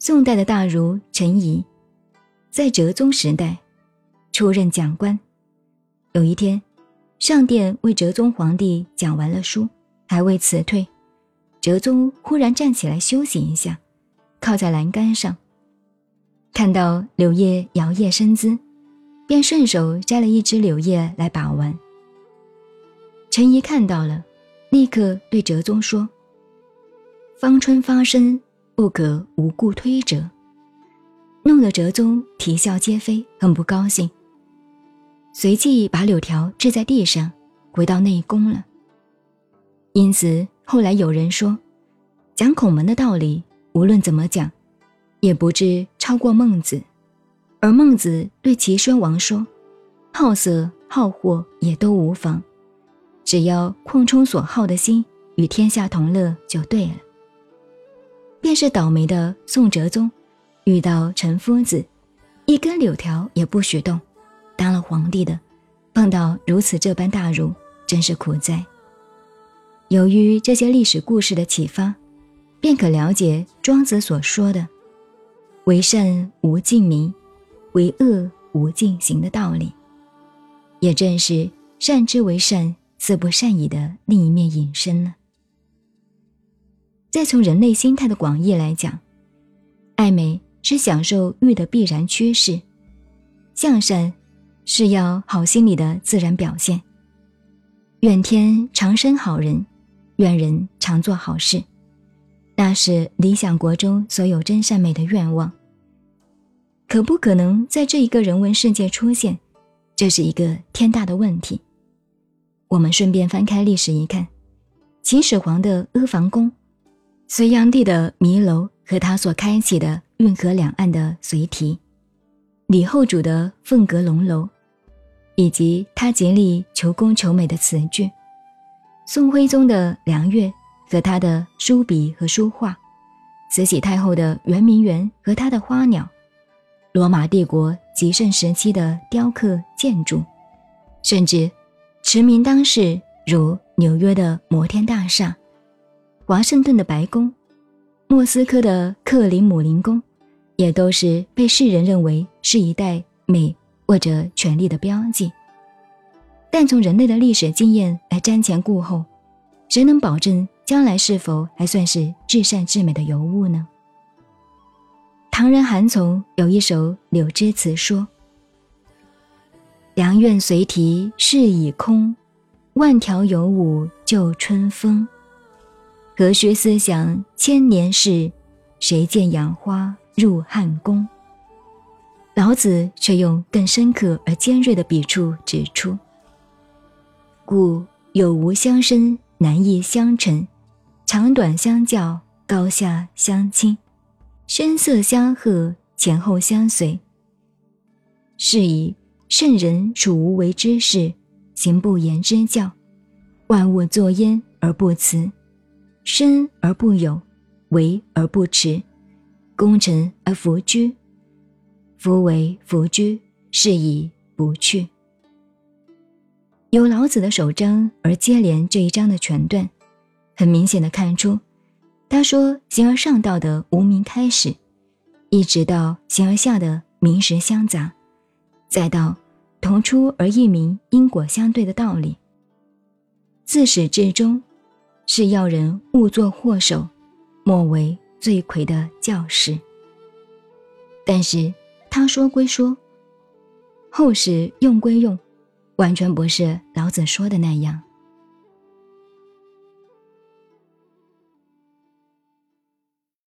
宋代的大儒陈颐，在哲宗时代出任讲官。有一天，上殿为哲宗皇帝讲完了书，还未辞退，哲宗忽然站起来休息一下，靠在栏杆上，看到柳叶摇曳生姿，便顺手摘了一枝柳叶来把玩。陈颐看到了，立刻对哲宗说：“芳春发生，不可无故推折。”弄得哲宗啼笑皆非，很不高兴。随即把柳条掷在地上，回到内宫了。因此后来有人说，讲孔门的道理，无论怎么讲，也不至超过孟子。而孟子对齐宣王说：“好色好货也都无妨。”只要扩充所好的心，与天下同乐就对了。便是倒霉的宋哲宗，遇到陈夫子，一根柳条也不许动。当了皇帝的，碰到如此这般大儒，真是苦哉。由于这些历史故事的启发，便可了解庄子所说的“为善无尽名，为恶无尽行”的道理。也正是善之为善。自不善已的另一面隐身了。再从人类心态的广义来讲，爱美是享受欲的必然趋势，向善是要好心理的自然表现。愿天常生好人，愿人常做好事，那是理想国中所有真善美的愿望。可不可能在这一个人文世界出现，这是一个天大的问题。我们顺便翻开历史一看，秦始皇的阿房宫，隋炀帝的迷楼和他所开启的运河两岸的隋堤，李后主的凤阁龙楼，以及他竭力求工求美的词句，宋徽宗的梁月和他的书笔和书画，慈禧太后的圆明园和他的花鸟，罗马帝国极盛时期的雕刻建筑，甚至。驰名当世，如纽约的摩天大厦、华盛顿的白宫、莫斯科的克里姆林宫，也都是被世人认为是一代美或者权力的标记。但从人类的历史经验来瞻前顾后，谁能保证将来是否还算是至善至美的尤物呢？唐人韩从有一首柳枝词说。良愿随题事已空，万条有舞旧春风。何须思想千年事？谁见养花入汉宫？老子却用更深刻而尖锐的笔触指出：故有无相生，难易相成，长短相较，高下相倾，声色相和，前后相随。是以。圣人处无为之事，行不言之教，万物作焉而不辞，生而不有，为而不持，功成而弗居。夫为弗居，是以不去。由老子的首章而接连这一章的全段，很明显的看出，他说形而上道的无名开始，一直到形而下的名实相杂。再到同出而异名、因果相对的道理，自始至终是要人勿作祸首，莫为罪魁的教师。但是他说归说，后世用归用，完全不是老子说的那样。